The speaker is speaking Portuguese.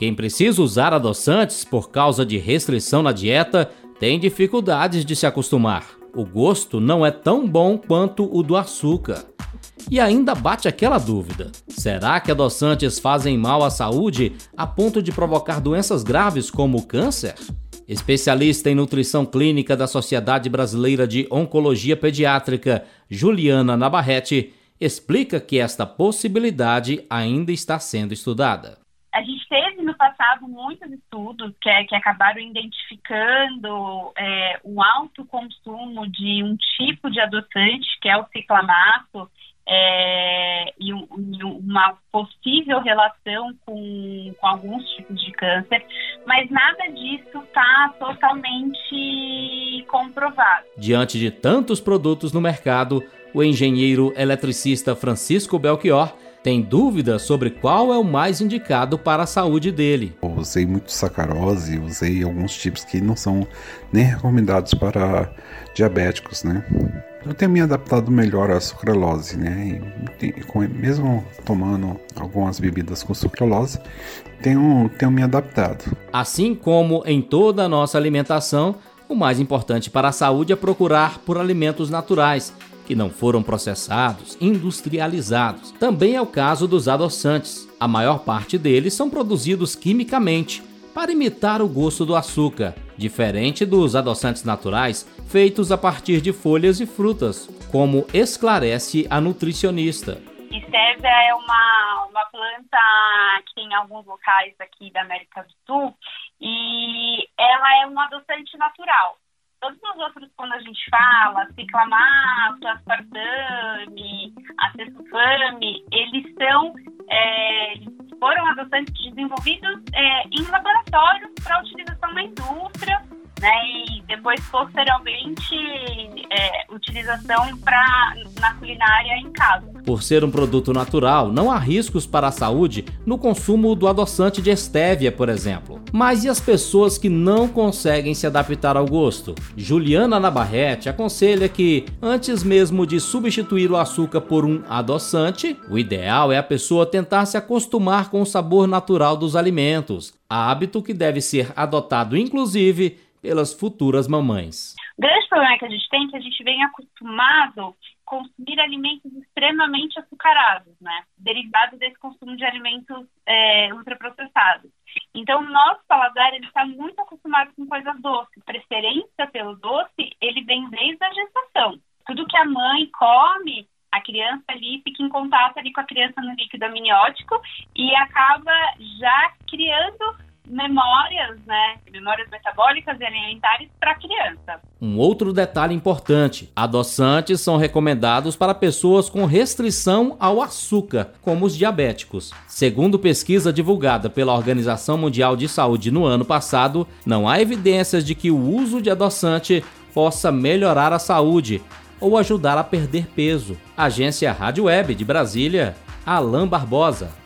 Quem precisa usar adoçantes por causa de restrição na dieta tem dificuldades de se acostumar. O gosto não é tão bom quanto o do açúcar. E ainda bate aquela dúvida: será que adoçantes fazem mal à saúde a ponto de provocar doenças graves como o câncer? Especialista em nutrição clínica da Sociedade Brasileira de Oncologia Pediátrica, Juliana Nabarrete, explica que esta possibilidade ainda está sendo estudada. Teve no passado muitos estudos que, que acabaram identificando é, um alto consumo de um tipo de adoçante, que é o ciclamato, é, e, e, uma possível relação com, com, alguns tipos de câncer, mas nada disso está totalmente comprovado. Diante de tantos produtos no mercado, o engenheiro eletricista Francisco Belchior tem dúvidas sobre qual é o mais indicado para a saúde dele. Eu usei muito sacarose, usei alguns tipos que não são nem recomendados para diabéticos, né? Eu tenho me adaptado melhor à sucralose, né? E, mesmo tomando algumas bebidas com sucralose, tenho, tenho me adaptado. Assim como em toda a nossa alimentação, o mais importante para a saúde é procurar por alimentos naturais que não foram processados, industrializados. Também é o caso dos adoçantes. A maior parte deles são produzidos quimicamente para imitar o gosto do açúcar, diferente dos adoçantes naturais feitos a partir de folhas e frutas, como esclarece a nutricionista. Estévia é uma, uma planta que em alguns locais aqui da América do Sul e ela é um adoçante natural todos os outros, quando a gente fala, ciclamato, aspartame, acetufame, eles são, é, foram adoçantes desenvolvidos é, em laboratórios para utilização na indústria, né, e depois, posteriormente, é, utilização pra, na culinária em casa. Por ser um produto natural, não há riscos para a saúde no consumo do adoçante de estévia, por exemplo. Mas e as pessoas que não conseguem se adaptar ao gosto? Juliana Nabarrete aconselha que, antes mesmo de substituir o açúcar por um adoçante, o ideal é a pessoa tentar se acostumar com o sabor natural dos alimentos, hábito que deve ser adotado inclusive pelas futuras mamães. O grande problema que a gente tem é que a gente vem acostumado consumir alimentos extremamente açucarados, né? Derivado desse consumo de alimentos é, ultraprocessados. Então, o nosso paladar ele está muito acostumado com coisas doces. Preferência pelo doce, ele vem desde a gestação. Tudo que a mãe come, a criança ali fica em contato ali com a criança no líquido amniótico e acaba já criando memórias, né, memórias metabólicas e alimentares para a criança. Um outro detalhe importante: adoçantes são recomendados para pessoas com restrição ao açúcar, como os diabéticos. Segundo pesquisa divulgada pela Organização Mundial de Saúde no ano passado, não há evidências de que o uso de adoçante possa melhorar a saúde ou ajudar a perder peso. Agência Rádio Web de Brasília, Alain Barbosa.